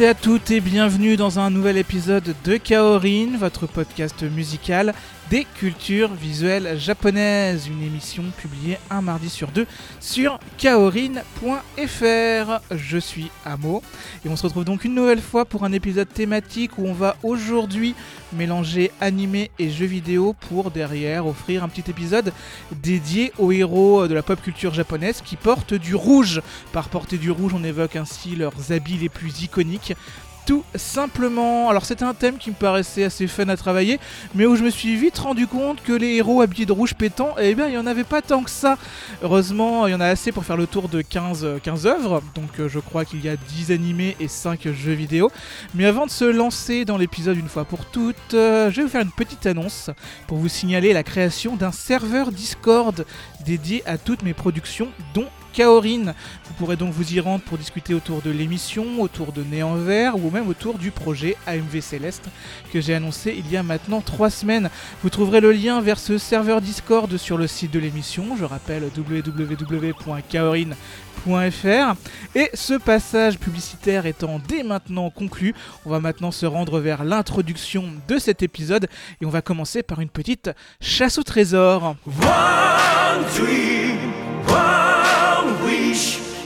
À toutes et bienvenue dans un nouvel épisode de Kaorin, votre podcast musical des cultures visuelles japonaises, une émission publiée un mardi sur deux sur kaorin.fr. Je suis Amo et on se retrouve donc une nouvelle fois pour un épisode thématique où on va aujourd'hui mélanger animé et jeux vidéo pour derrière offrir un petit épisode dédié aux héros de la pop culture japonaise qui portent du rouge. Par porter du rouge, on évoque ainsi leurs habits les plus iconiques tout simplement. Alors c'était un thème qui me paraissait assez fun à travailler, mais où je me suis vite rendu compte que les héros habillés de rouge pétant, eh bien il n'y en avait pas tant que ça. Heureusement, il y en a assez pour faire le tour de 15, 15 œuvres, donc euh, je crois qu'il y a 10 animés et 5 jeux vidéo. Mais avant de se lancer dans l'épisode une fois pour toutes, euh, je vais vous faire une petite annonce pour vous signaler la création d'un serveur Discord dédié à toutes mes productions, dont Kaorin. Vous pourrez donc vous y rendre pour discuter autour de l'émission, autour de Néant Vert ou même autour du projet AMV Céleste que j'ai annoncé il y a maintenant 3 semaines. Vous trouverez le lien vers ce serveur Discord sur le site de l'émission, je rappelle www.kaorin.fr. Et ce passage publicitaire étant dès maintenant conclu, on va maintenant se rendre vers l'introduction de cet épisode et on va commencer par une petite chasse au trésor.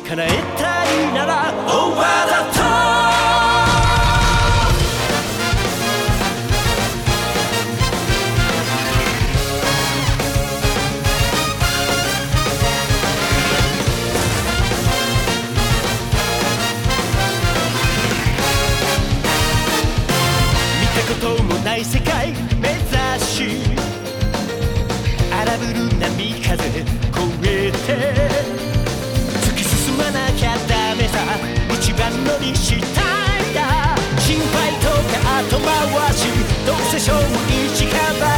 叶えたいなら Over the top 見たこともない世界目指し荒ぶる波風越えて。突き進まなきゃダメさ。一番乗りしたいだ。心配とか後回し。どうせ勝負一か八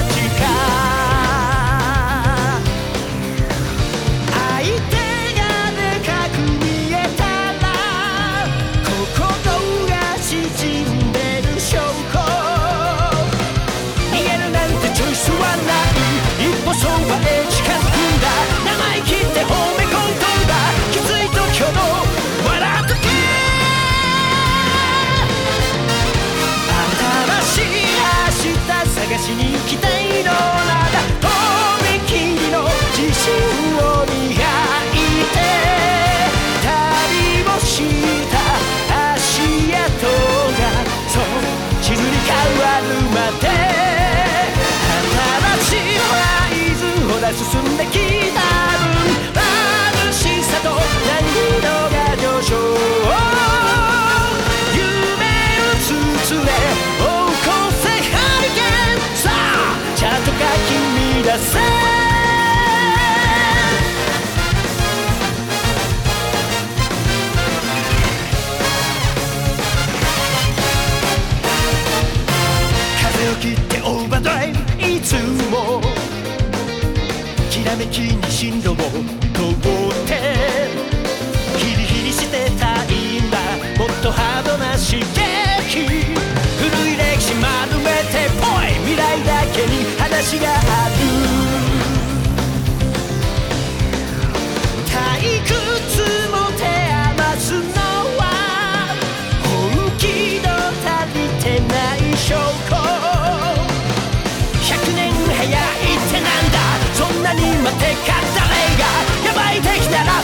進んできた分眩しさと難易度が上昇夢を包め追う越せハリケーンさあちゃんと書き乱せ風を切ってオーバードライブいつも らめきに進路を通ってヒリヒリしてたいんだもっとハードな刺激。古い歴史丸めてぽい未来だけに話がある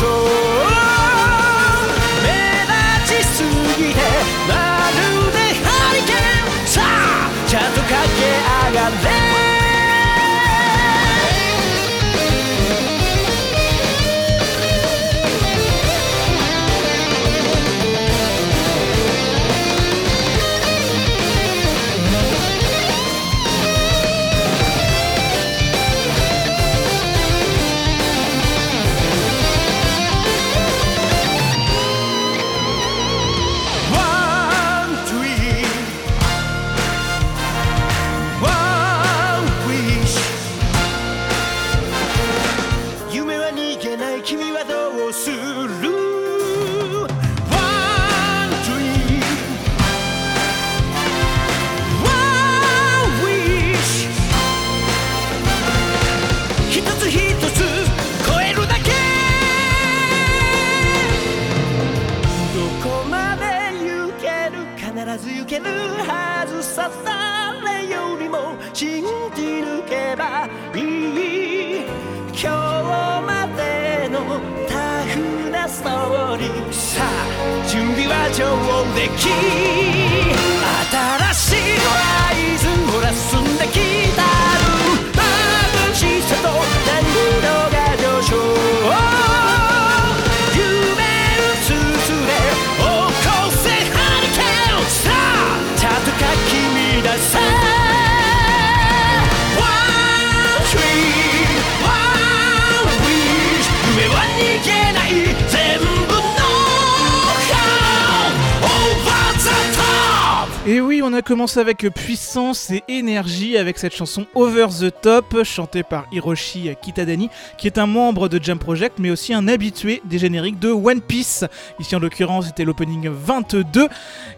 So. Avec puissance et énergie avec cette chanson Over the Top, chantée par Hiroshi Kitadani, qui est un membre de Jam Project, mais aussi un habitué des génériques de One Piece. Ici, en l'occurrence, c'était l'opening 22,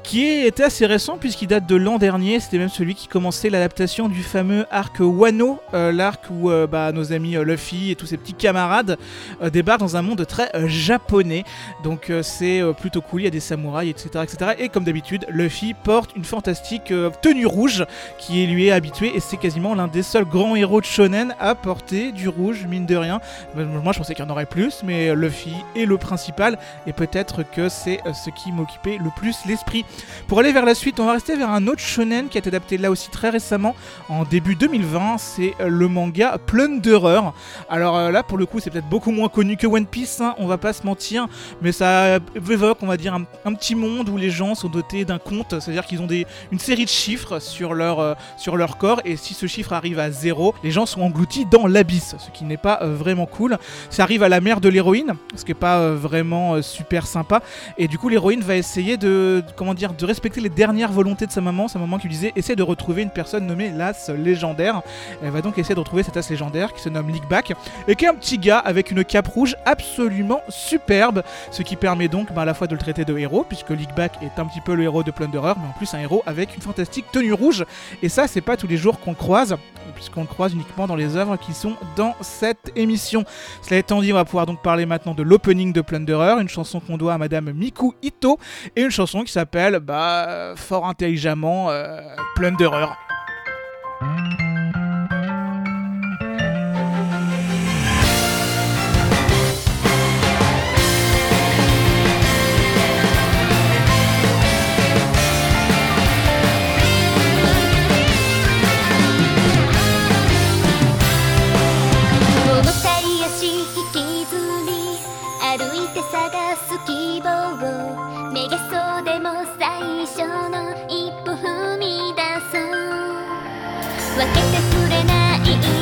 qui était assez récent puisqu'il date de l'an dernier. C'était même celui qui commençait l'adaptation du fameux arc Wano, euh, l'arc où euh, bah, nos amis euh, Luffy et tous ses petits camarades euh, débarquent dans un monde très japonais. Donc c'est plutôt cool, il y a des samouraïs, etc. etc. Et comme d'habitude, Luffy porte une fantastique euh, tenue rouge qui lui est habitué et c'est quasiment l'un des seuls grands héros de shonen à porter du rouge, mine de rien. Moi je pensais qu'il y en aurait plus, mais Luffy est le principal et peut-être que c'est euh, ce qui m'occupait le plus l'esprit. Pour aller vers la suite, on va rester vers un autre shonen qui a été adapté là aussi très récemment, en début 2020, c'est euh, le manga Plunderer. Alors là pour le coup c'est peut-être beaucoup moins connu que One Piece, hein, on va pas se mentir, mais ça évoque on va dire un, un petit monde où les gens sont dotés d'un compte, c'est-à-dire qu'ils ont des, une série de chiffres sur leur, euh, sur leur corps et si ce chiffre arrive à zéro, les gens sont engloutis dans l'abysse, ce qui n'est pas euh, vraiment cool. Ça arrive à la mère de l'héroïne, ce qui est pas euh, vraiment super sympa et du coup l'héroïne va essayer de, comment dire de respecter les dernières volontés de sa maman, sa maman qui lui disait essaie de retrouver une personne nommée l'as légendaire. Elle va donc essayer de retrouver cet as légendaire qui se nomme Lickback et qui est un petit gars avec une cape rouge absolument superbe, ce qui permet donc bah, à la fois de le traiter de héros, puisque Lickback est un petit peu le héros de Plunderer, mais en plus un héros avec une fantastique tenue rouge. Et ça, c'est pas tous les jours qu'on croise, puisqu'on le croise uniquement dans les œuvres qui sont dans cette émission. Cela étant dit, on va pouvoir donc parler maintenant de l'opening de Plunderer, une chanson qu'on doit à Madame Miku Ito, et une chanson qui s'appelle, bah, fort intelligemment, euh, Plunderer. 分けてくれない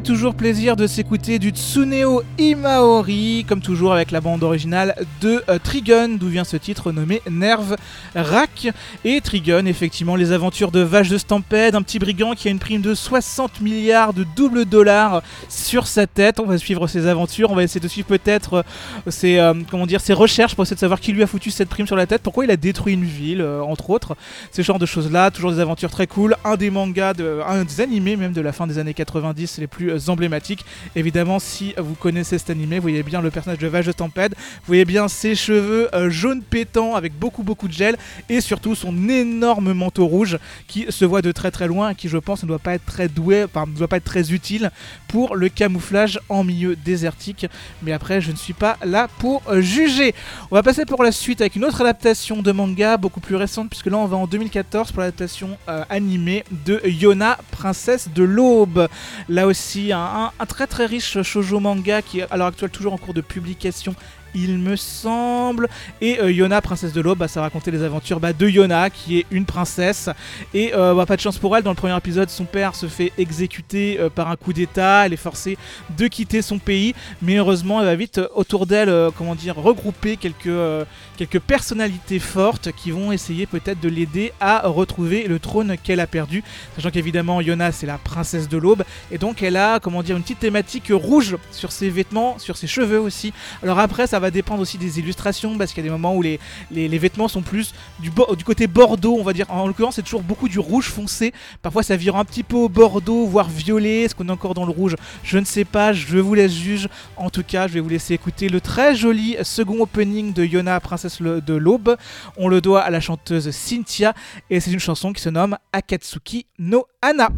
toujours plaisir de s'écouter du Tsuneo Imaori, comme toujours avec la bande originale de euh, Trigun, d'où vient ce titre nommé Nerve Rack. Et Trigun, effectivement, les aventures de Vache de Stampede, un petit brigand qui a une prime de 60 milliards de double dollars sur sa tête. On va suivre ses aventures, on va essayer de suivre peut-être euh, ses, euh, ses recherches pour essayer de savoir qui lui a foutu cette prime sur la tête, pourquoi il a détruit une ville, entre autres. Ce genre de choses-là, toujours des aventures très cool. Un des mangas, de, un des animés même de la fin des années 90 les plus euh, emblématiques. Évidemment, si vous connaissez cet animé, vous voyez bien le personnage de Vache de Tempête, vous voyez bien ses cheveux euh, jaunes pétants avec beaucoup beaucoup de gel et surtout son énorme manteau rouge qui se voit de très très loin et qui je pense ne doit pas être très doué, enfin ne doit pas être très utile pour le camouflage en milieu désertique. Mais après, je ne suis pas là pour euh, juger. On va passer pour la suite avec une autre adaptation de manga beaucoup plus récente puisque là on va en 2014 pour l'adaptation animée de Yona, princesse de l'aube. Là aussi un, très très riche shoujo manga qui est à l'heure actuelle toujours en cours de publication. Il me semble. Et euh, Yona, princesse de l'aube, bah, ça racontait les aventures bah, de Yona, qui est une princesse. Et euh, bah, pas de chance pour elle, dans le premier épisode, son père se fait exécuter euh, par un coup d'état. Elle est forcée de quitter son pays. Mais heureusement, elle va vite autour d'elle, comment dire, regrouper quelques, quelques personnalités fortes qui vont essayer peut-être de l'aider à retrouver le trône qu'elle a perdu. Sachant qu'évidemment, Yona, c'est la princesse de l'aube. Et donc, elle a, comment dire, une petite thématique rouge sur ses vêtements, sur ses cheveux aussi. Alors après, ça va dépendre aussi des illustrations, parce qu'il y a des moments où les, vêtements sont plus du, côté bordeaux, on va dire. En l'occurrence, c'est toujours beaucoup du rouge foncé. Parfois, ça vire un petit peu au bordeaux, voire violet. Est-ce qu'on est encore dans le rouge? Je ne sais pas, je vous laisse juge. En tout cas, je vais vous laisser écouter le très joli second opening de Yona, princesse de l'aube. On le doit à la chanteuse Cynthia, et c'est une chanson qui se nomme Akatsuki no Hana.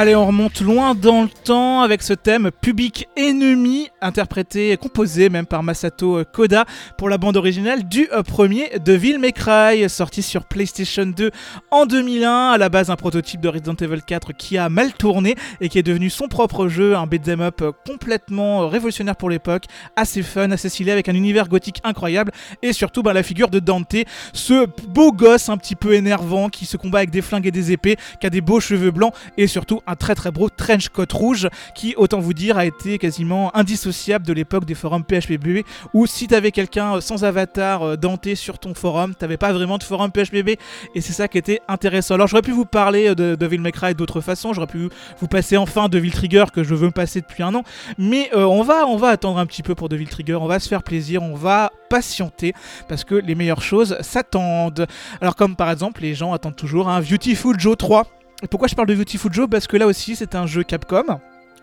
Allez, on remonte loin dans le temps avec ce thème Public Ennemi, interprété et composé même par Masato Koda pour la bande originale du euh, premier Devil May Cry, sorti sur PlayStation 2 en 2001, à la base un prototype de Resident Evil 4 qui a mal tourné et qui est devenu son propre jeu, un beat'em up euh, complètement euh, révolutionnaire pour l'époque, assez fun, assez stylé, avec un univers gothique incroyable et surtout bah, la figure de Dante, ce beau gosse un petit peu énervant qui se combat avec des flingues et des épées, qui a des beaux cheveux blancs et surtout un très très beau trench coat rouge qui, autant vous dire, a été quasiment indissociable de l'époque des forums PHPBB où si t'avais quelqu'un sans avatar euh, Dante sur ton forum, t'avais pas vraiment de forum PHPB et c'est ça qui était intéressant. Alors j'aurais pu vous parler de Devil May Cry d'autres façons, j'aurais pu vous passer enfin Devil Trigger que je veux me passer depuis un an, mais euh, on, va, on va attendre un petit peu pour Devil Trigger, on va se faire plaisir, on va patienter parce que les meilleures choses s'attendent. Alors comme par exemple les gens attendent toujours un Beautiful Joe 3. Et pourquoi je parle de Beautiful Joe? Parce que là aussi c'est un jeu Capcom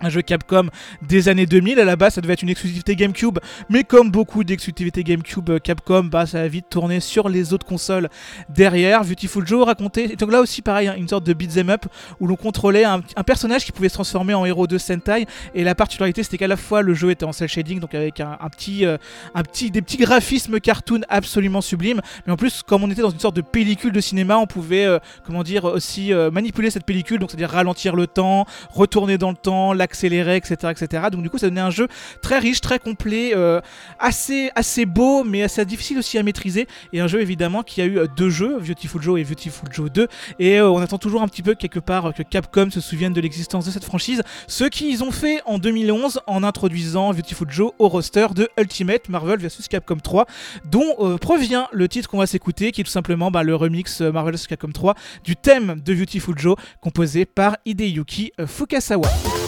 un jeu Capcom des années 2000. À la base, ça devait être une exclusivité GameCube, mais comme beaucoup d'exclusivités GameCube, euh, Capcom, bah, ça a vite tourné sur les autres consoles derrière. Beautiful Joe racontait, donc là aussi pareil, hein, une sorte de beat'em up où l'on contrôlait un, personnage qui pouvait se transformer en héros de Sentai. Et la particularité, c'était qu'à la fois le jeu était en cel shading, donc avec un, petit, euh, un petit, des petits graphismes cartoon absolument sublimes, mais en plus, comme on était dans une sorte de pellicule de cinéma, on pouvait, euh, comment dire, aussi manipuler cette pellicule, donc c'est-à-dire ralentir le temps, retourner dans le temps, l'accélérer, etc., etc. Donc du coup, ça donnait un jeu très riche, très complet, euh, assez, assez beau, mais assez difficile aussi à maîtriser. Et un jeu évidemment qui a eu euh, deux jeux, Beautiful Joe et Beautiful Joe 2. Et euh, on attend toujours un petit peu quelque part que Capcom se souvienne de l'existence de cette franchise. Ce qu'ils ont fait en 2011 en introduisant Beautiful Joe au roster de Ultimate Marvel vs Capcom 3, dont provient le titre qu'on va s'écouter, qui est tout simplement bah, le remix Marvel vs Capcom 3 du thème de Beautiful Joe, composé par Hideyuki Fukasawa.「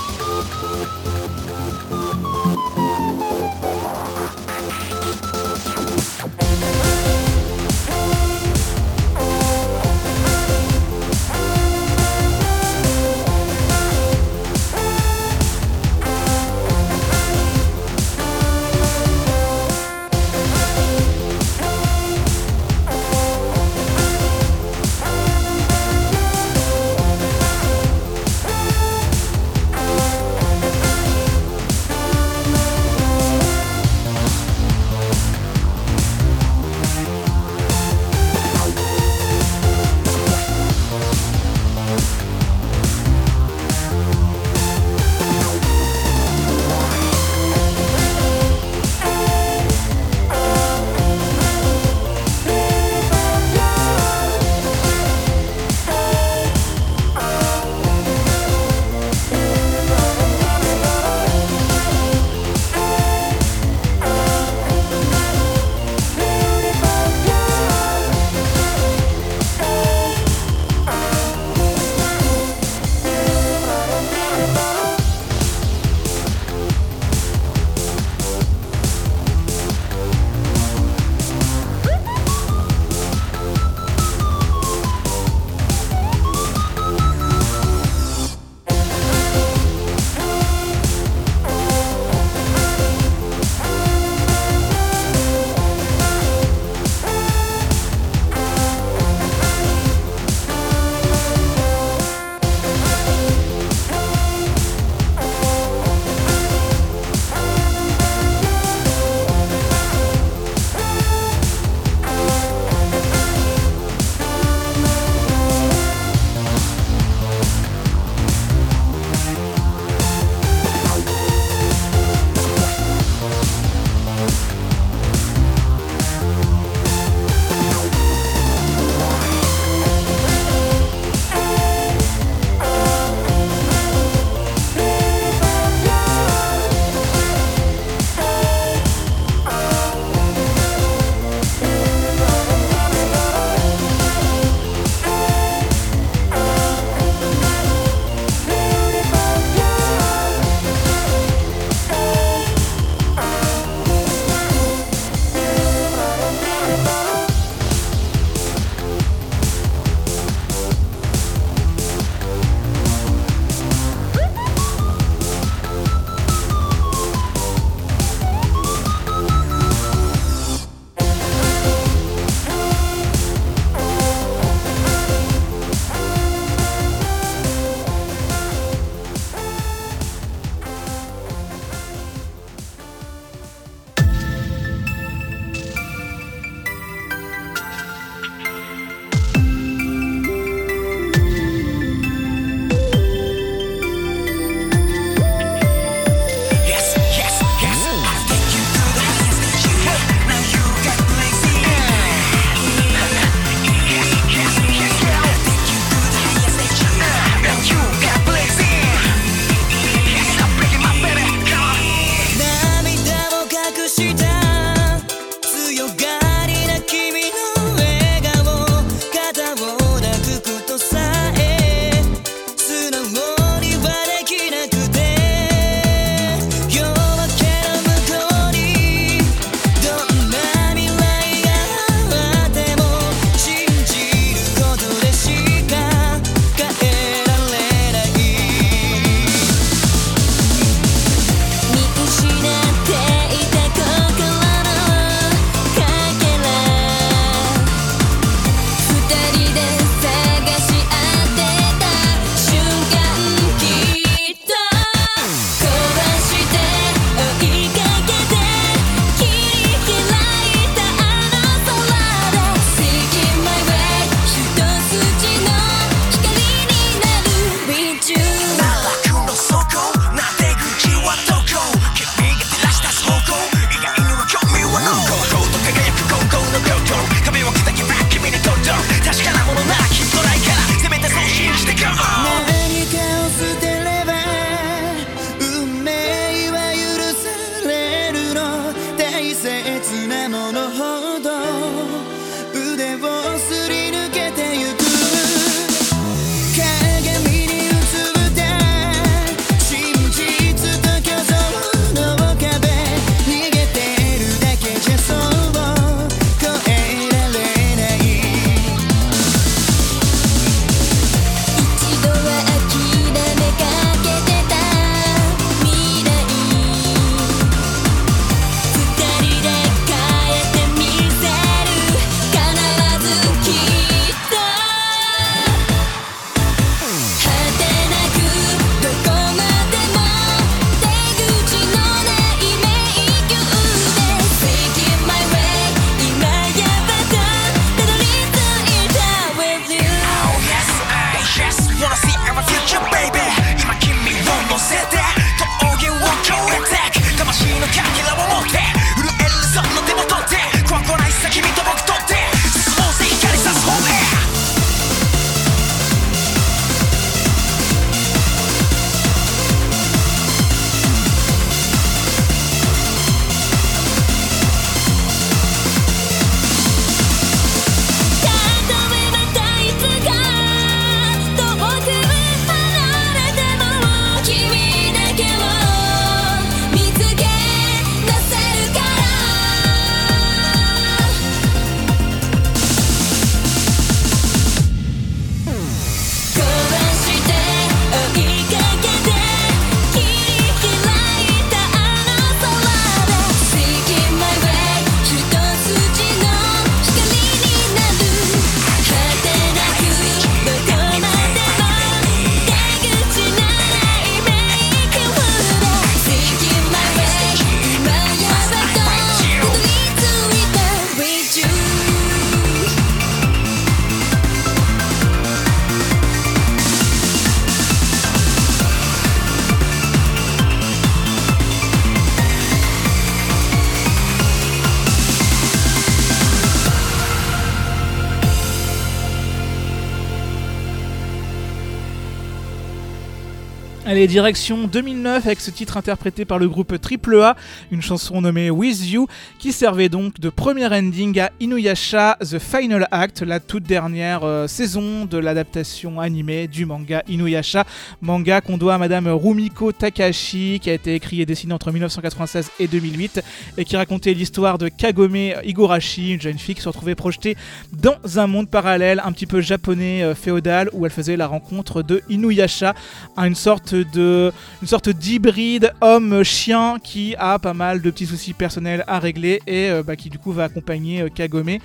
Direction 2009 avec ce titre interprété par le groupe AAA, une chanson nommée With You, qui servait donc de premier ending à Inuyasha The Final Act, la toute dernière euh, saison de l'adaptation animée du manga Inuyasha, manga qu'on doit à Madame Rumiko Takahashi, qui a été écrit et dessiné entre 1996 et 2008, et qui racontait l'histoire de Kagome Igorashi, une jeune fille qui se retrouvait projetée dans un monde parallèle un petit peu japonais euh, féodal, où elle faisait la rencontre de Inuyasha, une sorte de une sorte d'hybride homme-chien qui a pas mal de petits soucis personnels à régler et euh, bah, qui du coup va accompagner euh, Kagome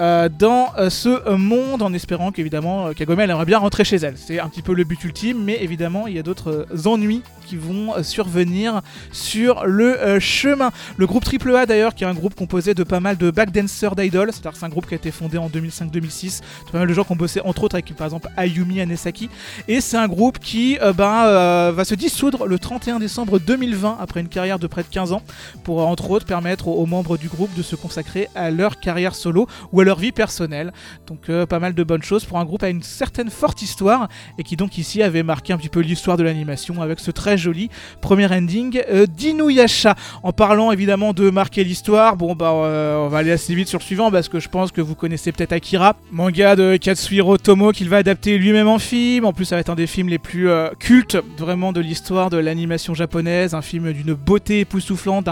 euh, dans ce monde en espérant qu'évidemment Kagome elle aimerait bien rentrer chez elle. C'est un petit peu le but ultime, mais évidemment il y a d'autres ennuis qui vont survenir sur le chemin. Le groupe AAA d'ailleurs, qui est un groupe composé de pas mal de backdancers d'idoles, c'est-à-dire c'est un groupe qui a été fondé en 2005-2006, pas mal de gens qui ont bossé entre autres avec par exemple Ayumi Anesaki, et c'est un groupe qui euh, ben, va se dissoudre le 31 décembre 2020 après une carrière de près de 15 ans pour euh, entre autres permettre aux, membres du groupe de se consacrer à leur carrière solo ou à leur vie personnelle. Donc euh, pas mal de bonnes choses pour un groupe à une certaine forte histoire et qui donc ici avait marqué un petit peu l'histoire de l'animation avec ce très joli premier ending euh, d'Inuyasha. En parlant évidemment de marquer l'histoire, bon bah euh, on va aller assez vite sur le suivant parce que je pense que vous connaissez peut-être Akira, manga de Katsuhiro Tomo qu'il va adapter lui-même en film. En plus ça va être un des films les plus euh, cultes de l'histoire de l'animation japonaise, un film d'une beauté époustouflante,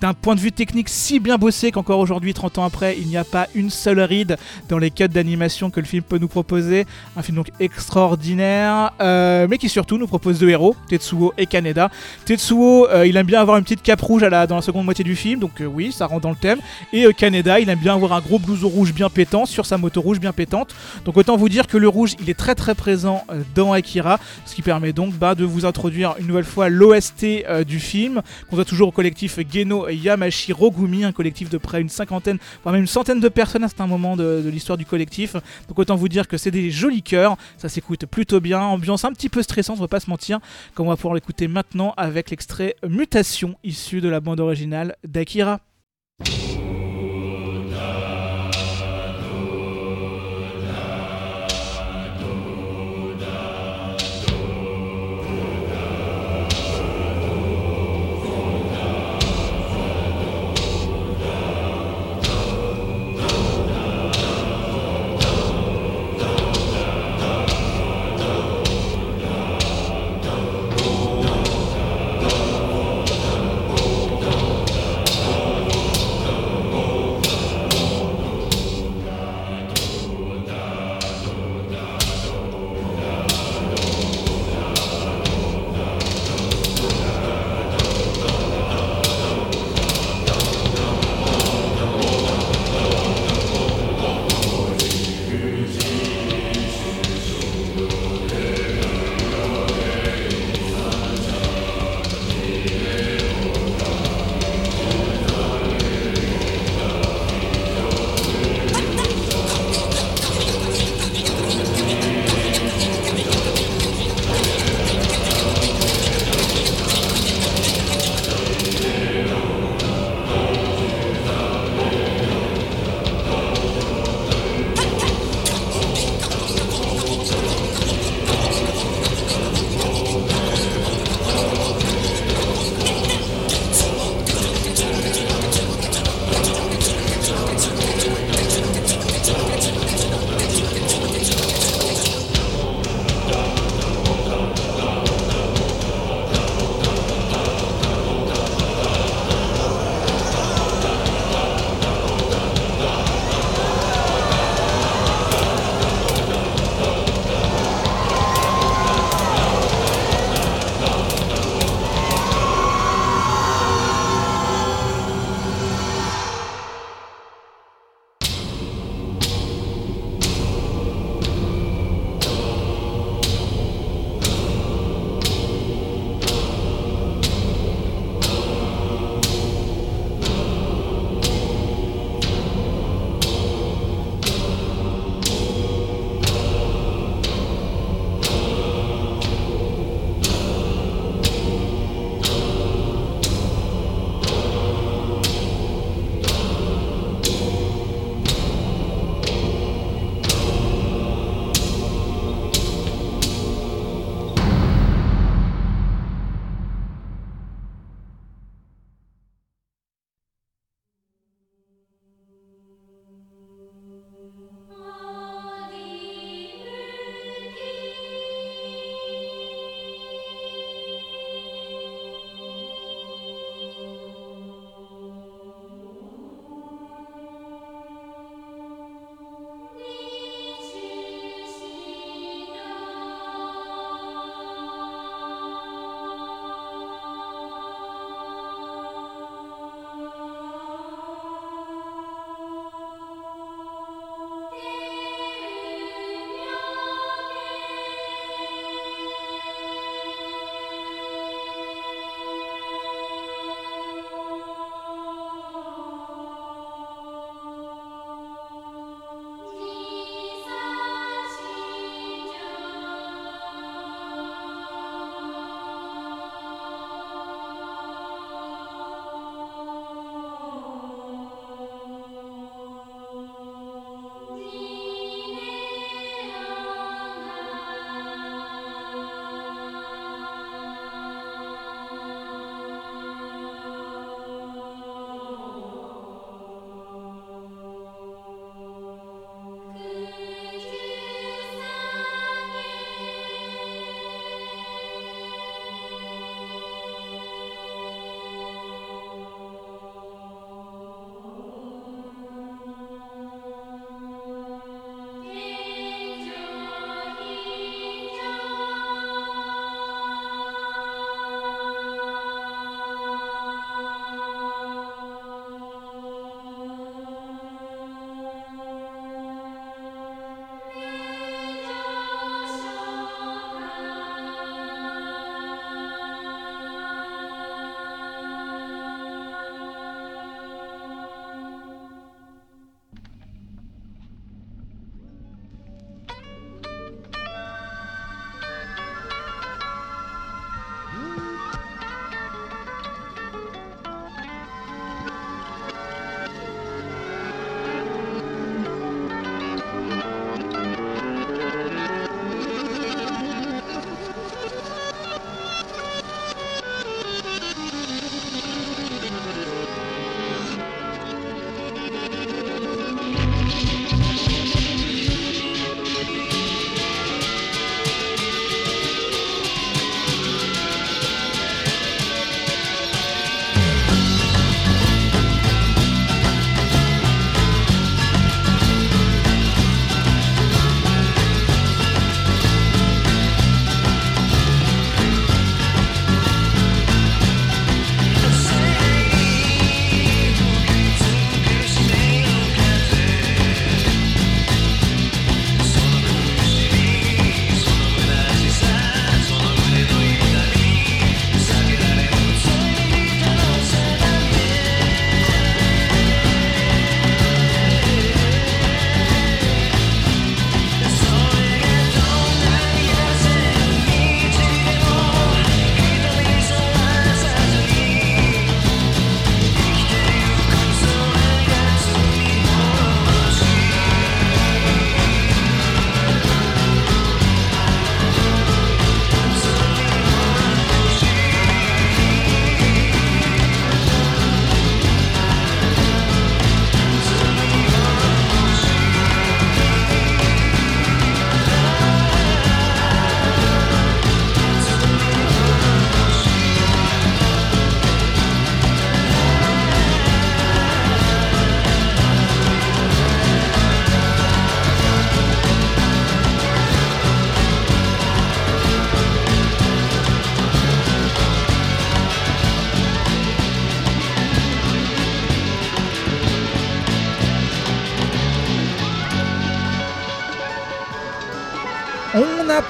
d'un- point de vue technique si bien bossé qu'encore aujourd'hui, 30 ans après, il n'y a pas une seule ride dans les codes d'animation que le film peut nous proposer. Un film donc extraordinaire, euh, mais qui surtout nous propose deux héros, Tetsuo et Kaneda. Tetsuo, euh, il aime bien avoir une petite cape rouge dans la seconde moitié du film, donc euh, oui, ça rentre dans le thème. Et Kaneda, il aime bien avoir un gros blouson rouge bien pétant sur sa moto rouge bien pétante. Donc autant vous dire que le rouge, il est très très présent dans Akira, ce qui permet donc bah, de vous introduire une nouvelle fois l'OST euh, du film, qu'on doit toujours au collectif Geno Yamashi Rogumi, un collectif de près une cinquantaine, voire même une centaine de personnes à certains moments de, l'histoire du collectif. Donc autant vous dire que c'est des jolis cœurs, ça s'écoute plutôt bien, ambiance un petit peu stressante, on va pas se mentir, comme on va pouvoir l'écouter maintenant avec l'extrait Mutation issu de la bande originale d'Akira.「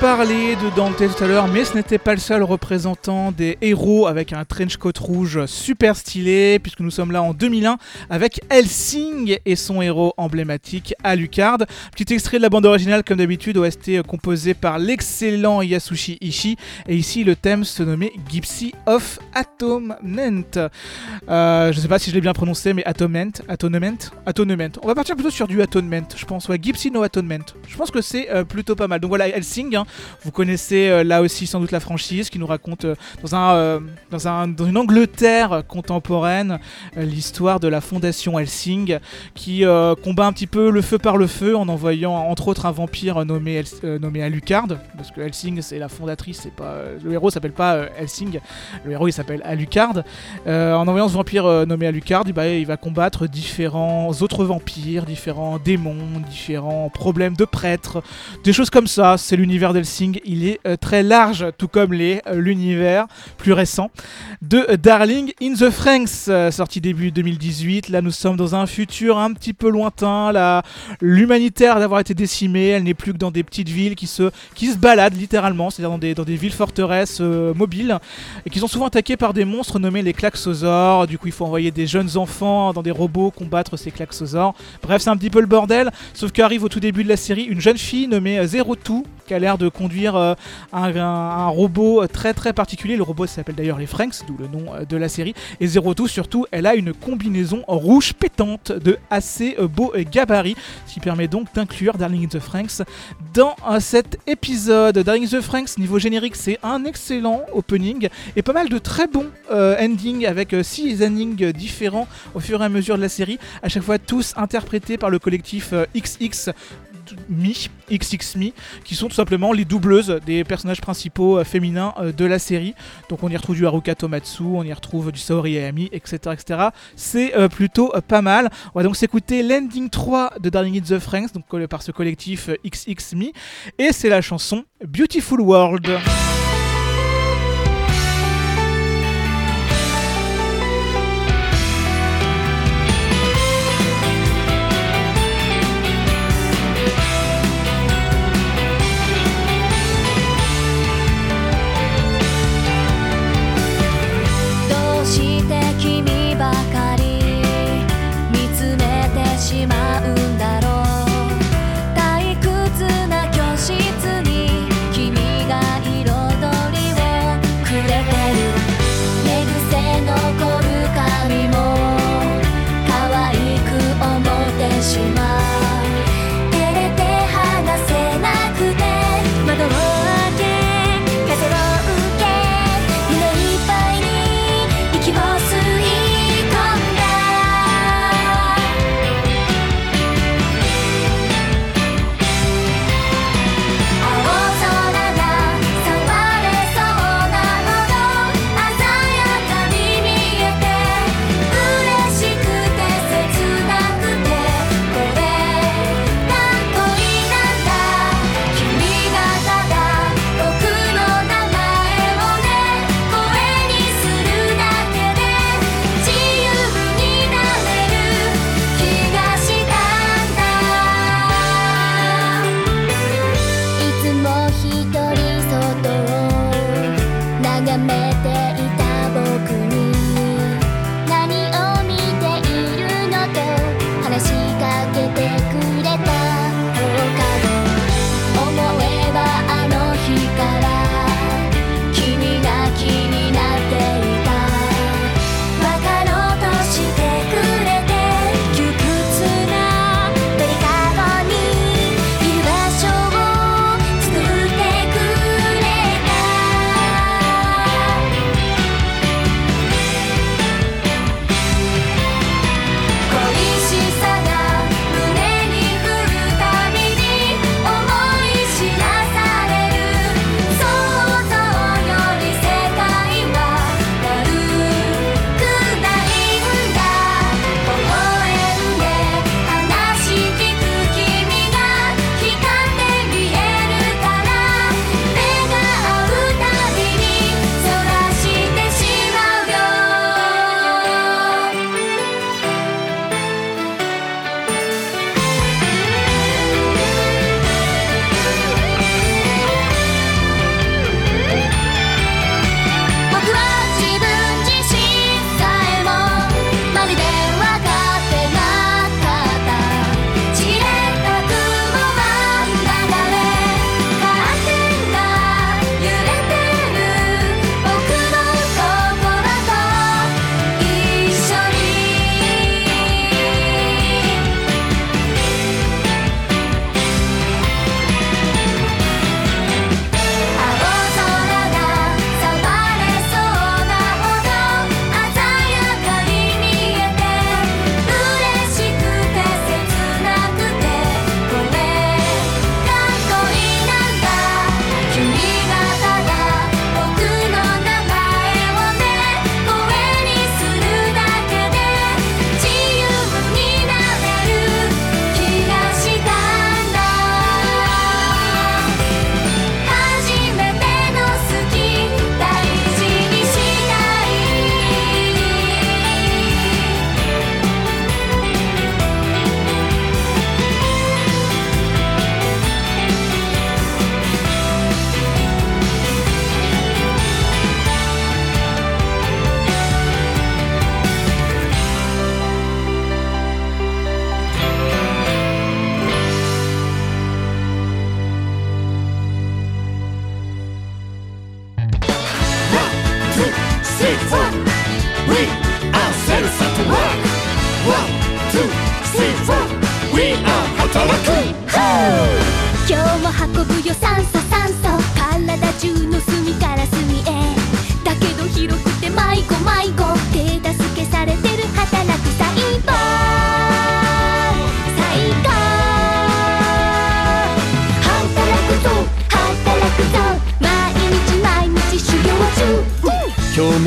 parlé de Dante tout à l'heure, mais ce n'était pas le seul représentant des héros avec un trench coat rouge super stylé, puisque nous sommes là en 2001 avec Helsing et son héros emblématique Alucard. Petit extrait de la bande originale, comme d'habitude, OST euh, composé par l'excellent Yasushi Ishii, et ici le thème se nommait Gypsy of Atonement. Euh, je sais pas si je l'ai bien prononcé, mais Atonement, Atonement, Atonement. On va partir plutôt sur du Atonement, je pense, ouais, Gypsy no Atonement. Je pense que c'est euh, plutôt pas mal. Donc voilà, Helsing, hein, vous connaissez euh, là aussi sans doute la franchise qui nous raconte euh, dans, un, euh, dans, un, dans une Angleterre contemporaine l'histoire de la fondation Helsing qui combat un petit peu le feu par le feu en envoyant entre autres un vampire nommé, nommé Alucard parce que Helsing c'est la fondatrice, c'est pas le héros s'appelle pas Helsing, le héros il s'appelle Alucard. En envoyant ce vampire nommé Alucard, ben, il va combattre différents autres vampires, différents démons, différents problèmes de prêtres, des choses comme ça. C'est l'univers d'Helsing. Il est euh, très large, tout comme euh, l'univers plus récent de Darling in the Franks, euh, sorti début 2018. Là, nous sommes dans un futur un petit peu lointain. A d'avoir été décimée. Elle n'est plus que dans des petites villes qui se, qui se baladent littéralement, c'est-à-dire dans des, dans des villes forteresses mobiles et qui sont souvent attaquées par des monstres nommés les klaxosaures. Du coup, il faut envoyer des jeunes enfants dans des robots combattre ces klaxosaures. Bref, c'est un petit peu le bordel. Sauf qu'arrive au tout début de la série une jeune fille nommée Zero Two qui a l'air de conduire euh, un, robot très très particulier. Le robot s'appelle d'ailleurs les Franks, d'où le nom euh, de la série. Et Zero Two, surtout, elle a une combinaison rouge pétante de assez euh, beau gabarit, ce qui permet donc d'inclure Darling in the Franks dans cet épisode. Darling in the Franks, niveau générique, c'est un excellent opening et pas mal de très bons endings avec 6 endings différents au fur et à mesure de la série, à chaque fois tous interprétés par le collectif XX Mi, XX qui sont tout simplement les doubleuses des personnages principaux euh, féminins euh, de la série. Donc on y retrouve du Haruka Tomatsu, on y retrouve du Saori Ayami, etc. etc. C'est euh, plutôt pas mal. On va donc s'écouter l'ending 3 de Darling in the Franks, donc par ce collectif XX Mi, et c'est la chanson Beautiful World.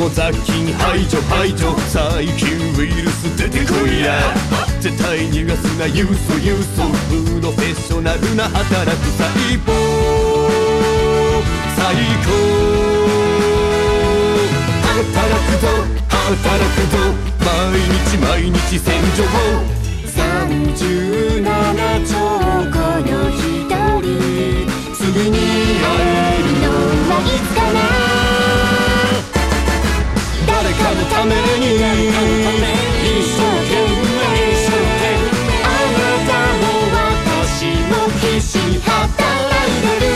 も雑菌排除排除。細菌ウイルス出てこいや。絶対逃がすなユーソユーソ。プロフェッショナルな働く細胞。最高。働くぞ。働くぞ。毎日毎日洗浄37兆個の一人次に会えるのはいつかな。かのために一生懸命あなたも私も必死に働いてる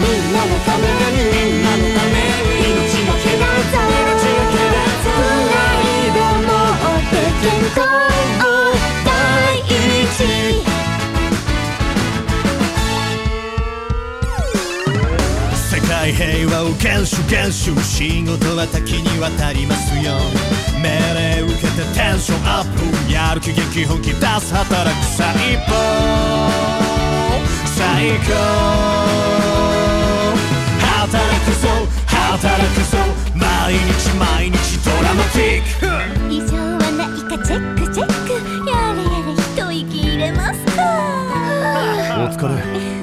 みんなのためにみんなのために命がけだぞプライド持って健康を世界平和を厳守厳守仕事は多岐にわたりますよ。命令受けてテンションアップやる気元気本気出す働く細胞最高。働くぞ。働くぞ。毎日毎日ドラマティック。異常はないかチェックチェック。やれやれ一息入れますか。お疲れ。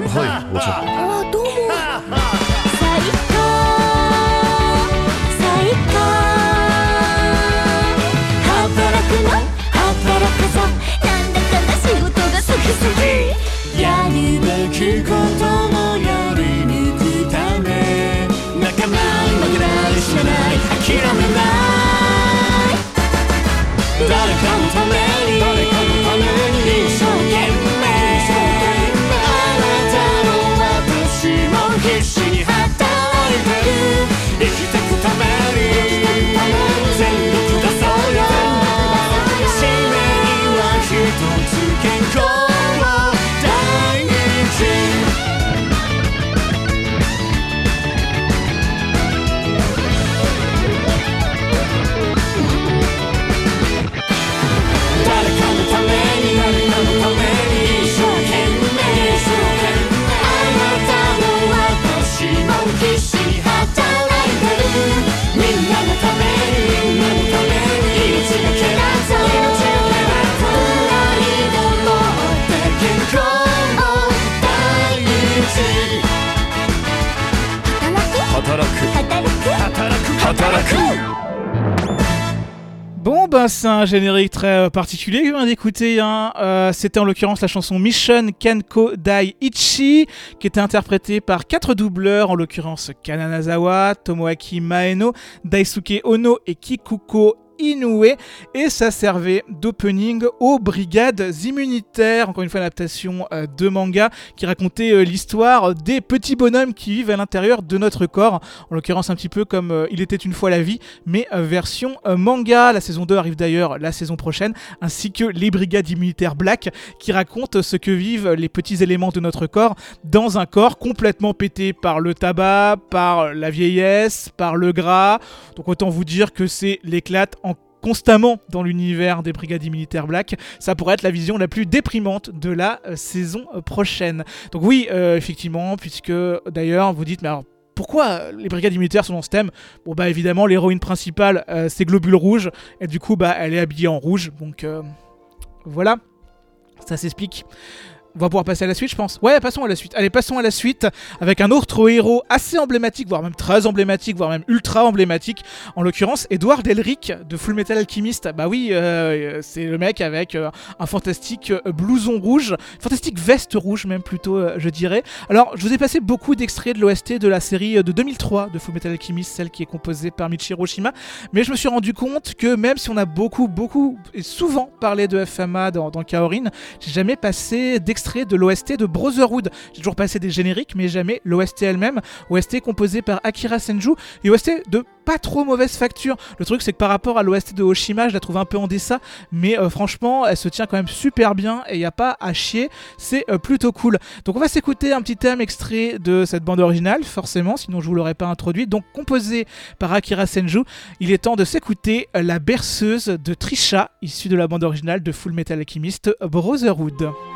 はいお茶誰かのためにどれかのために一つ。Bon, ben c'est un générique très euh, particulier que je viens d'écouter. Hein. Euh, C'était en l'occurrence la chanson Mission Kenko Dai Ichi, qui était interprétée par quatre doubleurs, en l'occurrence Kananazawa, Tomoaki Maeno, Daisuke Ono et Kikuko Inoue et ça servait d'opening aux brigades immunitaires, encore une fois adaptation euh, de manga qui racontait euh, l'histoire des petits bonhommes qui vivent à l'intérieur de notre corps, en l'occurrence un petit peu comme euh, Il était une fois la vie, mais version manga. La saison 2 arrive d'ailleurs la saison prochaine, ainsi que les brigades immunitaires Black qui racontent ce que vivent les petits éléments de notre corps dans un corps complètement pété par le tabac, par la vieillesse, par le gras. Donc autant vous dire que c'est l'éclate constamment dans l'univers des brigades militaires black, ça pourrait être la vision la plus déprimante de la euh, saison euh, prochaine. Donc oui, euh, effectivement, puisque d'ailleurs vous dites, mais alors pourquoi les brigades militaires sont dans ce thème? Bon bah évidemment l'héroïne principale c'est Globule Rouge, et du coup bah elle est habillée en rouge, donc voilà, ça s'explique. On va pouvoir passer à la suite, je pense. Ouais, passons à la suite. Allez, passons à la suite avec un autre héros assez emblématique, voire même très emblématique, voire même ultra emblématique. En l'occurrence, Edward Elric de Full Metal Alchemist. Bah oui, euh, c'est le mec avec euh, un fantastique euh, blouson rouge, fantastique veste rouge même plutôt, euh, je dirais. Alors, je vous ai passé beaucoup d'extraits de l'OST de la série euh, de 2003 de Full Metal Alchemist, celle qui est composée par Michiro Shima. Mais je me suis rendu compte que même si on a beaucoup, beaucoup et souvent parlé de FMA dans, dans Kaorin, j'ai jamais passé d'extrait extrait de l'OST de Brotherhood. J'ai toujours passé des génériques, mais jamais l'OST elle-même. OST composée par Akira Senju et OST de pas trop mauvaise facture. Le truc, c'est que par rapport à l'OST de Oshima, je la trouve un peu en dessin, mais euh, franchement, elle se tient quand même super bien et il n'y a pas à chier. C'est euh, plutôt cool. Donc, on va s'écouter un petit thème extrait de cette bande originale, forcément, sinon je vous l'aurais pas introduit. Donc, composé par Akira Senju, il est temps de s'écouter euh, la berceuse de Trisha, issue de la bande originale de Full Metal Alchemist Brotherhood.「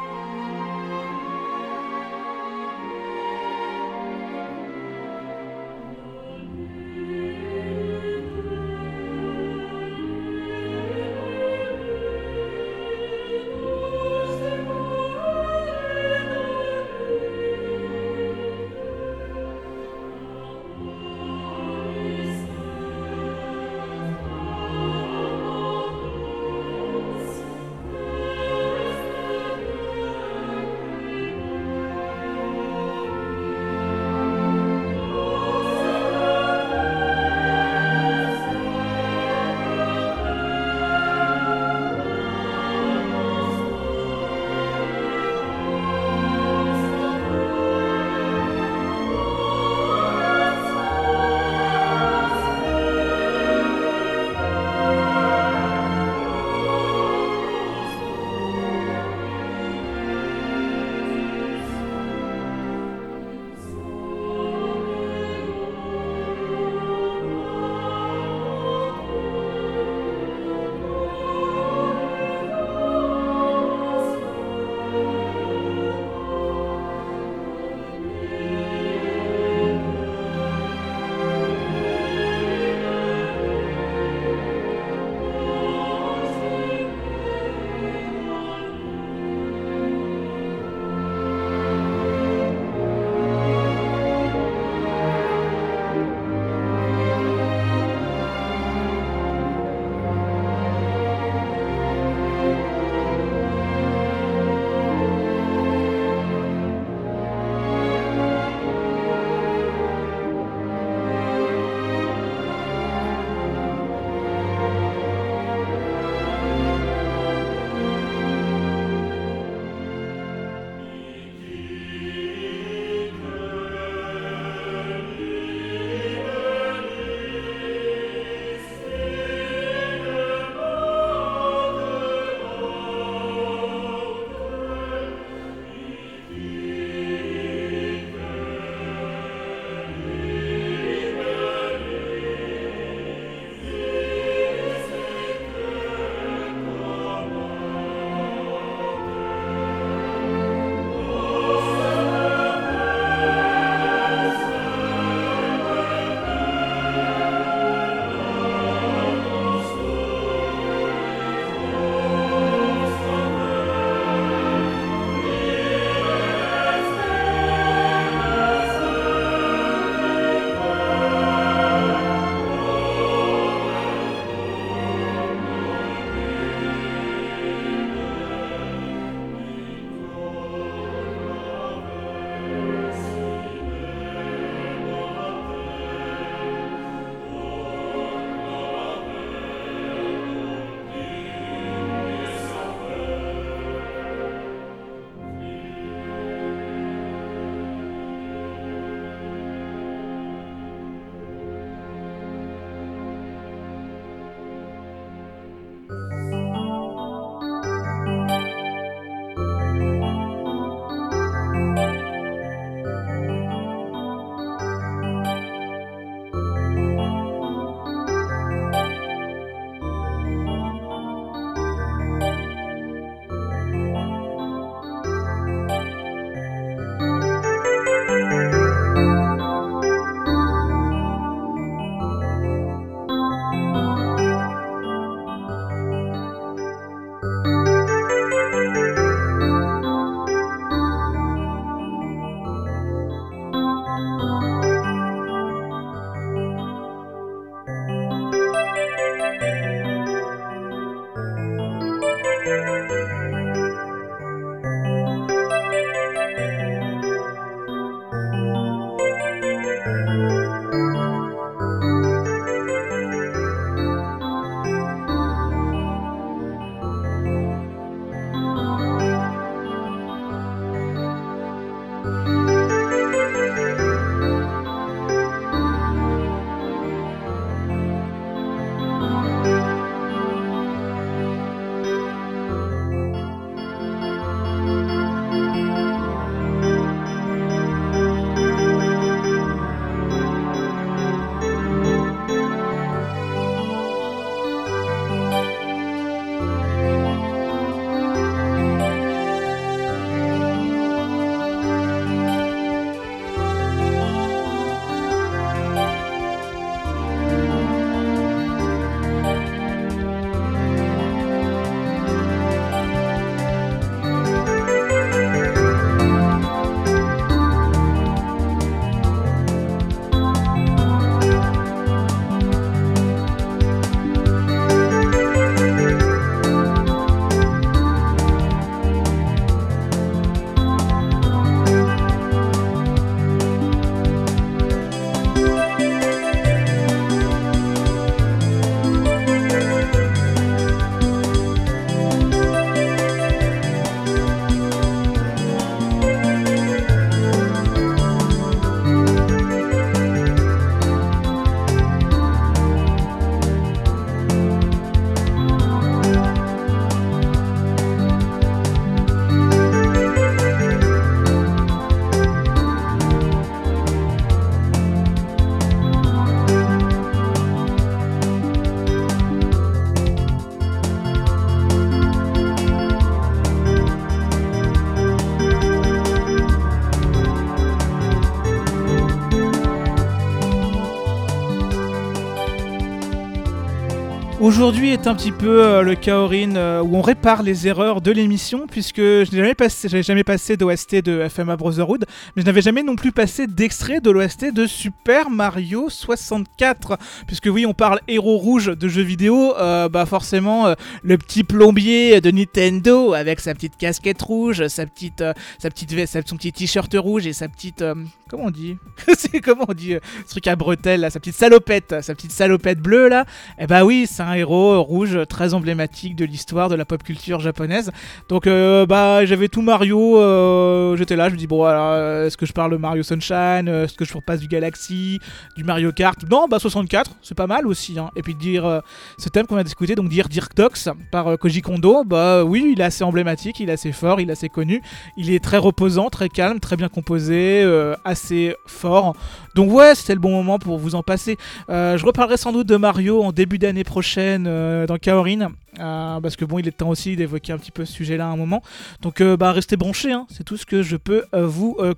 Aujourd'hui est un petit peu euh, le Kaorin euh, où on répare les erreurs de l'émission puisque je n'ai jamais passé, passé d'OST de FMA Brotherhood, mais je n'avais jamais non plus passé d'extrait de l'OST de Super Mario 64. Puisque oui, on parle héros rouge de jeux vidéo, euh, bah forcément euh, le petit plombier de Nintendo avec sa petite casquette rouge, sa petite, euh, sa petite veste, son petit t-shirt rouge et sa petite, comment on dit? C'est comment on dit ce truc à bretelles là, sa petite salopette, sa petite salopette bleue là? Eh bah oui, c'est un héros rouge très emblématique de l'histoire de la pop culture japonaise. Donc bah j'avais tout Mario, j'étais là, je me dis bon alors euh, est-ce que je parle de Mario Sunshine, euh, est-ce que je repasse du Galaxy, du Mario Kart? Non bah 64, c'est pas mal aussi. Hein. Et puis dire euh, ce thème qu'on a discuté, donc dire Dirk Tox par Koji Kondo, bah oui il est assez emblématique, il est assez fort, il est assez connu, il est très reposant, très calme, très bien composé, assez fort. Donc ouais, c'était le bon moment pour vous en passer. Je reparlerai sans doute de Mario en début d'année prochaine dans Kaorin. parce que bon, il est temps aussi d'évoquer un petit peu ce sujet-là à un moment. Donc bah restez branchés, hein, c'est tout ce que je peux vous euh,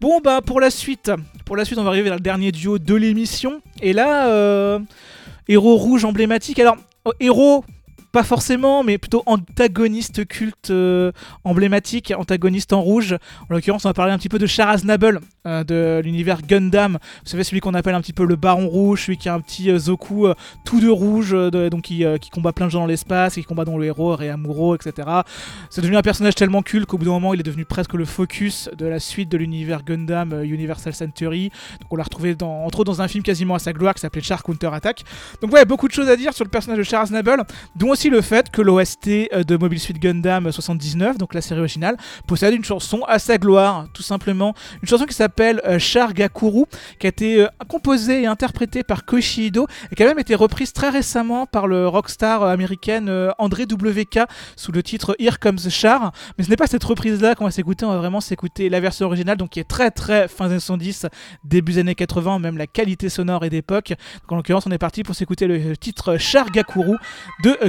Bon bah pour la suite, pour la suite, on va arriver vers le dernier duo de l'émission. Et là, euh, héros rouge emblématique. Alors euh, héros. Pas forcément, mais plutôt antagoniste culte euh, emblématique, antagoniste en rouge. En l'occurrence, on va parler un petit peu de Char Aznable euh, de l'univers Gundam. Vous savez, celui qu'on appelle un petit peu le Baron Rouge, celui qui a un petit euh, Zoku tout de rouge, donc qui, combat plein de gens dans l'espace, qui combat dans le héros, Réamuro, etc. C'est devenu un personnage tellement culte qu'au bout d'un moment, il est devenu presque le focus de la suite de l'univers Gundam Universal Century. Donc on l'a retrouvé entre autres dans un film quasiment à sa gloire qui s'appelait Char Counter Attack. Donc ouais, beaucoup de choses à dire sur le personnage de Char Aznable, dont aussi le fait que l'OST euh, de Mobile Suit Gundam 79, donc la série originale, possède une chanson à sa gloire, tout simplement. Une chanson qui s'appelle euh, Char Gakuru, qui a été euh, composée et interprétée par Koichi et qui a même été reprise très récemment par le rockstar américaine André WK sous le titre Here Comes Char. Mais ce n'est pas cette reprise-là qu'on va s'écouter, on va vraiment s'écouter la version originale, donc qui est très très fin des années 70, début des années 80, même la qualité sonore est d'époque. Donc en l'occurrence, on est parti pour s'écouter le titre Char Gakuru de euh,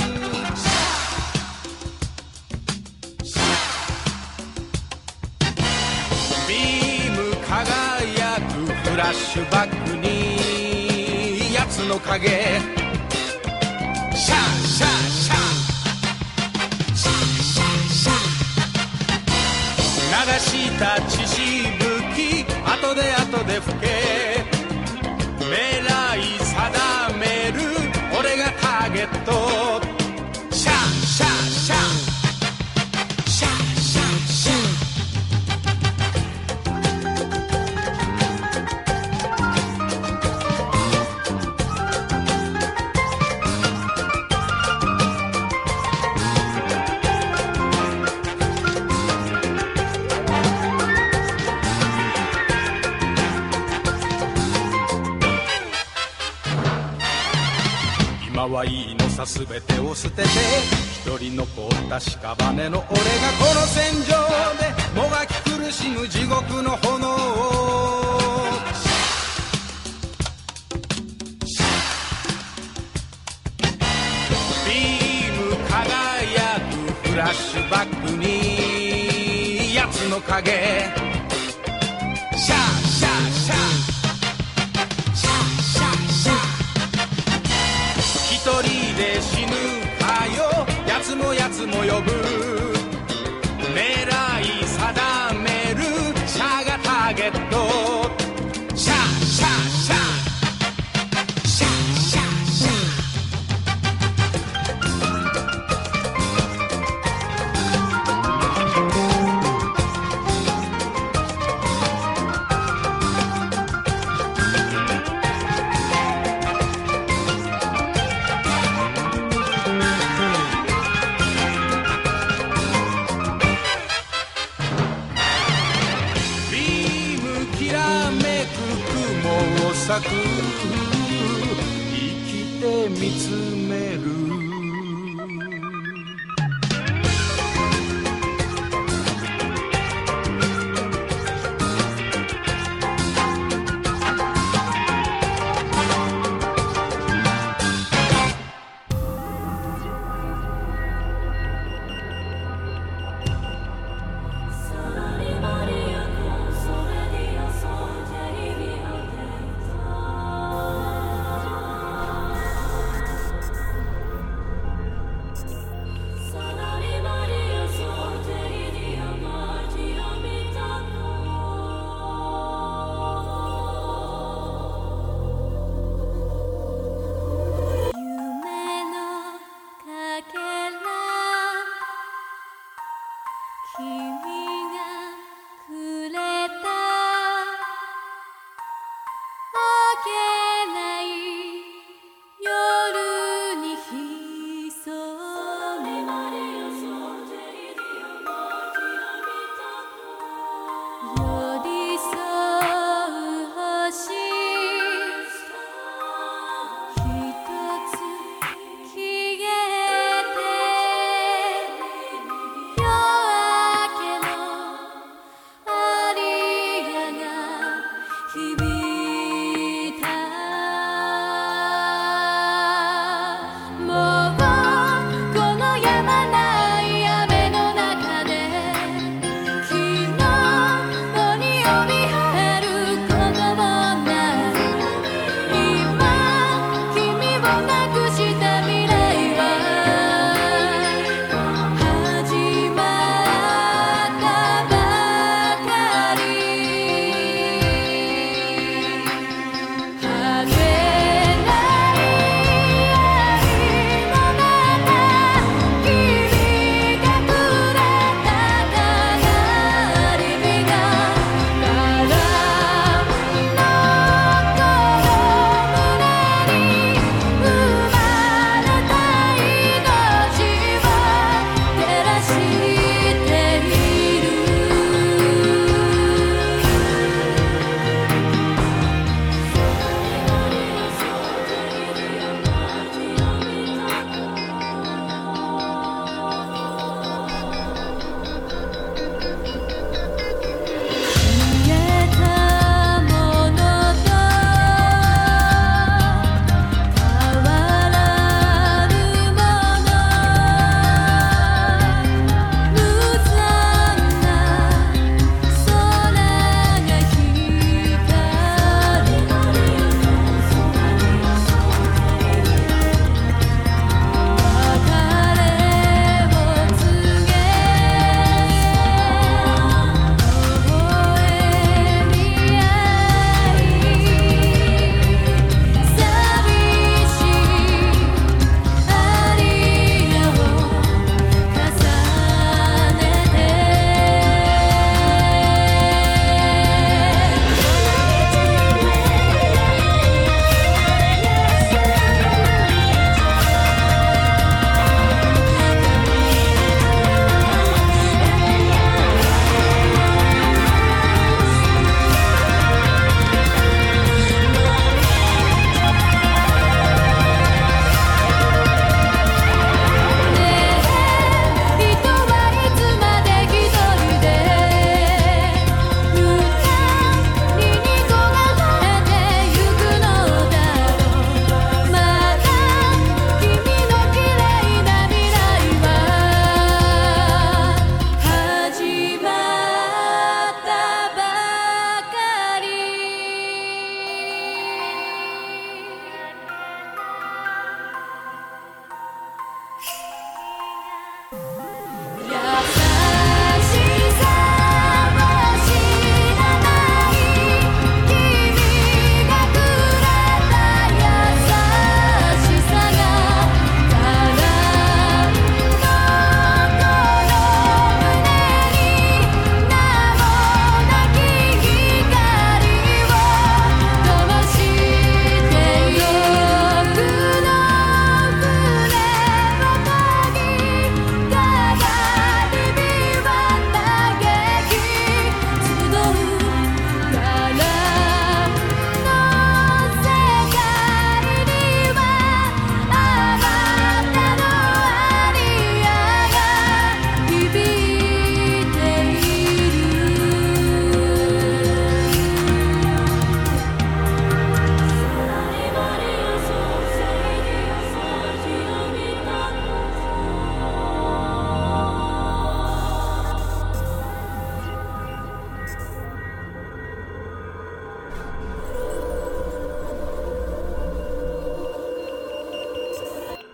輝くフラッシュバックにやつの影。シャンシャンシャーシャーシャー流した今はいいのさ全てを捨てて一人残った屍の俺がこの戦場でもがき苦しむ地獄の炎ビーム輝くフラッシュバックに奴の影。呼ぶ。狙い定める。シャがターゲット。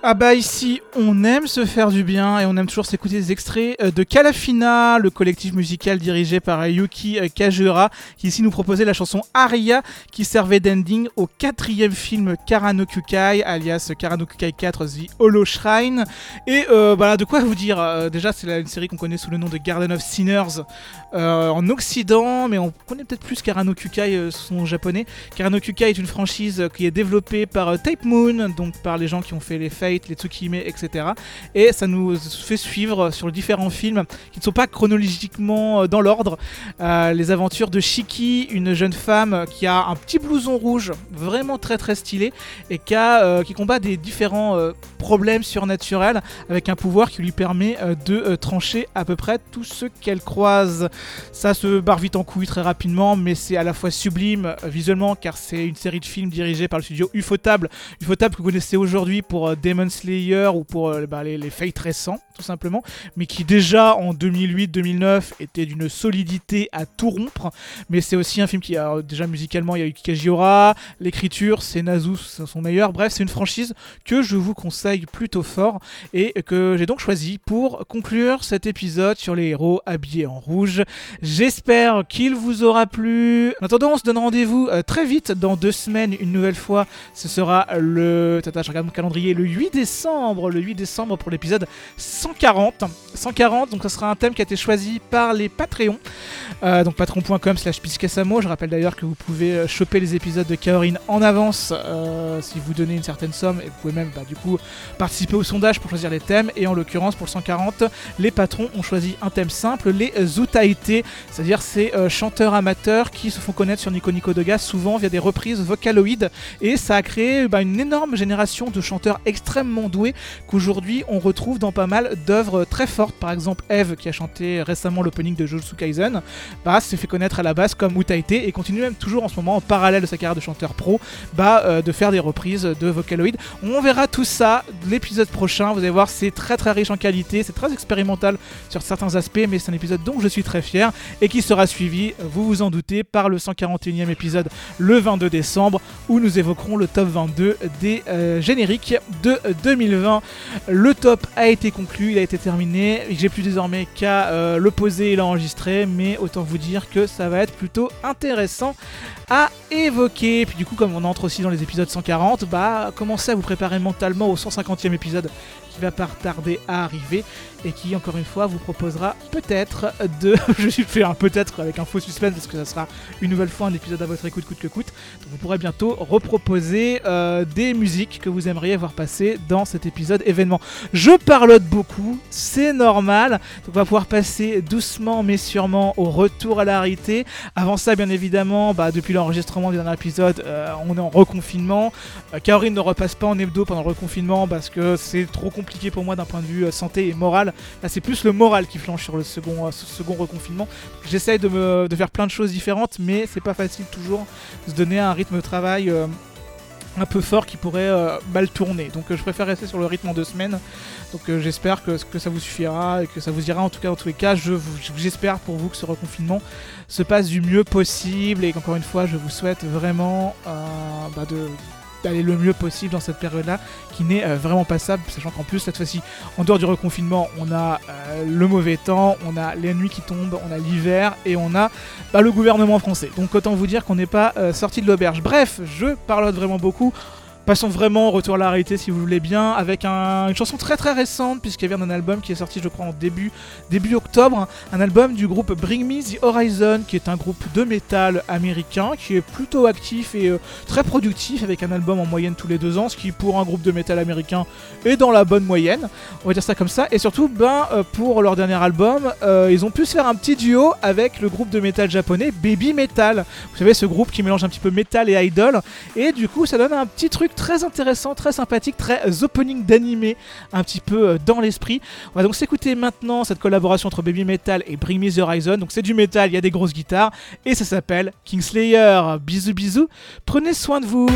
Ah bah ici, on aime se faire du bien et on aime toujours s'écouter des extraits euh, de Calafina, le collectif musical dirigé par Yuki euh, Kajura, qui ici nous proposait la chanson Aria, qui servait d'ending au quatrième film Karano Kukai, alias Karano Kukai 4 The Hollow Shrine. Et euh, bah, de quoi vous dire euh, Déjà, c'est une série qu'on connaît sous le nom de Garden of Sinners, euh, en Occident, mais on connaît peut-être plus Karano Kukai, euh, son japonais. Karano Kukai est une franchise euh, qui est développée par euh, Tape Moon, donc par les gens qui ont fait les Fates, les Tsukime, etc. Et ça nous fait suivre sur différents films qui ne sont pas chronologiquement dans l'ordre. les aventures de Shiki, une jeune femme qui a un petit blouson rouge, vraiment très très stylé, et qui, qui combat des différents problèmes surnaturels avec un pouvoir qui lui permet de trancher à peu près tous ceux qu'elle croise. Ça se barre vite en couille très rapidement, mais c'est à la fois sublime euh, visuellement car c'est une série de films dirigée par le studio Ufotable. Ufotable que vous connaissez aujourd'hui pour euh, Demon Slayer ou pour euh, bah, les, les Fates récents, tout simplement, mais qui déjà en 2008-2009 était d'une solidité à tout rompre. Mais c'est aussi un film qui a déjà musicalement, il y a eu Kajiora, l'écriture, c'est Nazu, son meilleur. Bref, c'est une franchise que je vous conseille plutôt fort et que j'ai donc choisi pour conclure cet épisode sur les héros habillés en rouge. J'espère qu'il vous aura plu. En attendant, on se donne rendez-vous euh, très vite dans deux semaines, une nouvelle fois. Ce sera le. Tata, je regarde mon calendrier, le 8 décembre. Le 8 décembre pour l'épisode 140. 140, donc ça sera un thème qui a été choisi par les Patreons. Euh, donc patreon.com slash piscasamo. Je rappelle d'ailleurs que vous pouvez euh, choper les épisodes de Kaorin en avance si vous donnez une certaine somme. Et vous pouvez même, bah, du coup, participer au sondage pour choisir les thèmes. Et en l'occurrence, pour le 140, les patrons ont choisi un thème simple, les C'est-à-dire ces euh, chanteurs amateurs qui se font connaître sur Nico Nico Doga souvent via des reprises vocaloïdes. Et ça a créé bah, une énorme génération de chanteurs extrêmement doués qu'aujourd'hui on retrouve dans pas mal d'œuvres très fortes. Par exemple, Eve qui a chanté récemment l'opening de Jujutsu Kaisen, bah, s'est fait connaître à la base comme Utaite et continue même toujours en ce moment en parallèle de sa carrière de chanteur pro bah, euh, de faire des reprises de Vocaloid. On verra tout ça l'épisode prochain. Vous allez voir, c'est très très riche en qualité, c'est très expérimental sur certains aspects, mais c'est un épisode dont je suis très fier et qui sera suivi, vous vous en doutez, par le 141e épisode le 22 décembre où nous évoquerons le top 22 des euh, génériques de 2020. Le top a été conclu, il a été terminé. J'ai plus désormais qu'à euh, le poser et l'enregistrer, mais autant vous dire que ça va être plutôt intéressant à évoquer. Puis du coup, comme on entre aussi dans les épisodes 140, bah commencez à vous préparer mentalement au 150e épisode qui va pas tarder à arriver et qui encore une fois vous proposera peut-être de je suis fait un peut-être avec un faux suspense parce que ça sera une nouvelle fois un épisode à votre écoute coûte que coûte. Vous pourrez bientôt reproposer euh, des musiques que vous aimeriez voir passer dans cet épisode événement. Je parlote beaucoup c'est normal. On va pouvoir passer doucement mais sûrement au retour à la réalité. Avant ça bien évidemment bah, depuis l'enregistrement du dernier épisode euh, on est en reconfinement euh, ne repasse pas en hebdo pendant le reconfinement parce que c'est trop compliqué pour moi d'un point de vue euh, santé et moral. Là, c'est plus le moral qui flanche sur le second, euh, second reconfinement. J'essaye de, de faire plein de choses différentes, mais c'est pas facile toujours de se donner un rythme de travail. Un peu fort qui pourrait euh, mal tourner. Donc euh, je préfère rester sur le rythme en deux semaines. Donc euh, j'espère que, que ça vous suffira et que ça vous ira. En tout cas, dans tous les cas, j'espère pour vous que ce reconfinement se passe du mieux possible et qu'encore une fois, je vous souhaite vraiment bah, de d'aller le mieux possible dans cette période-là qui n'est euh, vraiment passable, sachant qu'en plus cette fois-ci, en dehors du reconfinement, on a euh, le mauvais temps, on a les nuits qui tombent, on a l'hiver et on a bah, le gouvernement français. Donc autant vous dire qu'on n'est pas euh, sorti de l'auberge. Bref, je parlote vraiment beaucoup. Passons vraiment au retour à la réalité si vous voulez bien, avec un- une chanson très très récente, puisqu'elle vient d'un album qui est sorti je crois en début, début octobre, un album du groupe Bring Me The Horizon, qui est un groupe de métal américain, qui est plutôt actif et euh, très productif, avec un album en moyenne tous les deux ans, ce qui pour un groupe de métal américain est dans la bonne moyenne, on va dire ça comme ça, et surtout ben, euh, pour leur dernier album, euh, ils ont pu se faire un petit duo avec le groupe de métal japonais Baby Metal, vous savez ce groupe qui mélange un petit peu métal et idol, et du coup, ça donne un petit truc très intéressant, très sympathique, très euh, opening d'animé, un petit peu euh, dans l'esprit. On va donc s'écouter maintenant cette collaboration entre Baby Metal et Bring Me the Horizon. Donc c'est du métal, il y a des grosses guitares, et ça s'appelle Kingslayer. Bisous bisous, prenez soin de vous.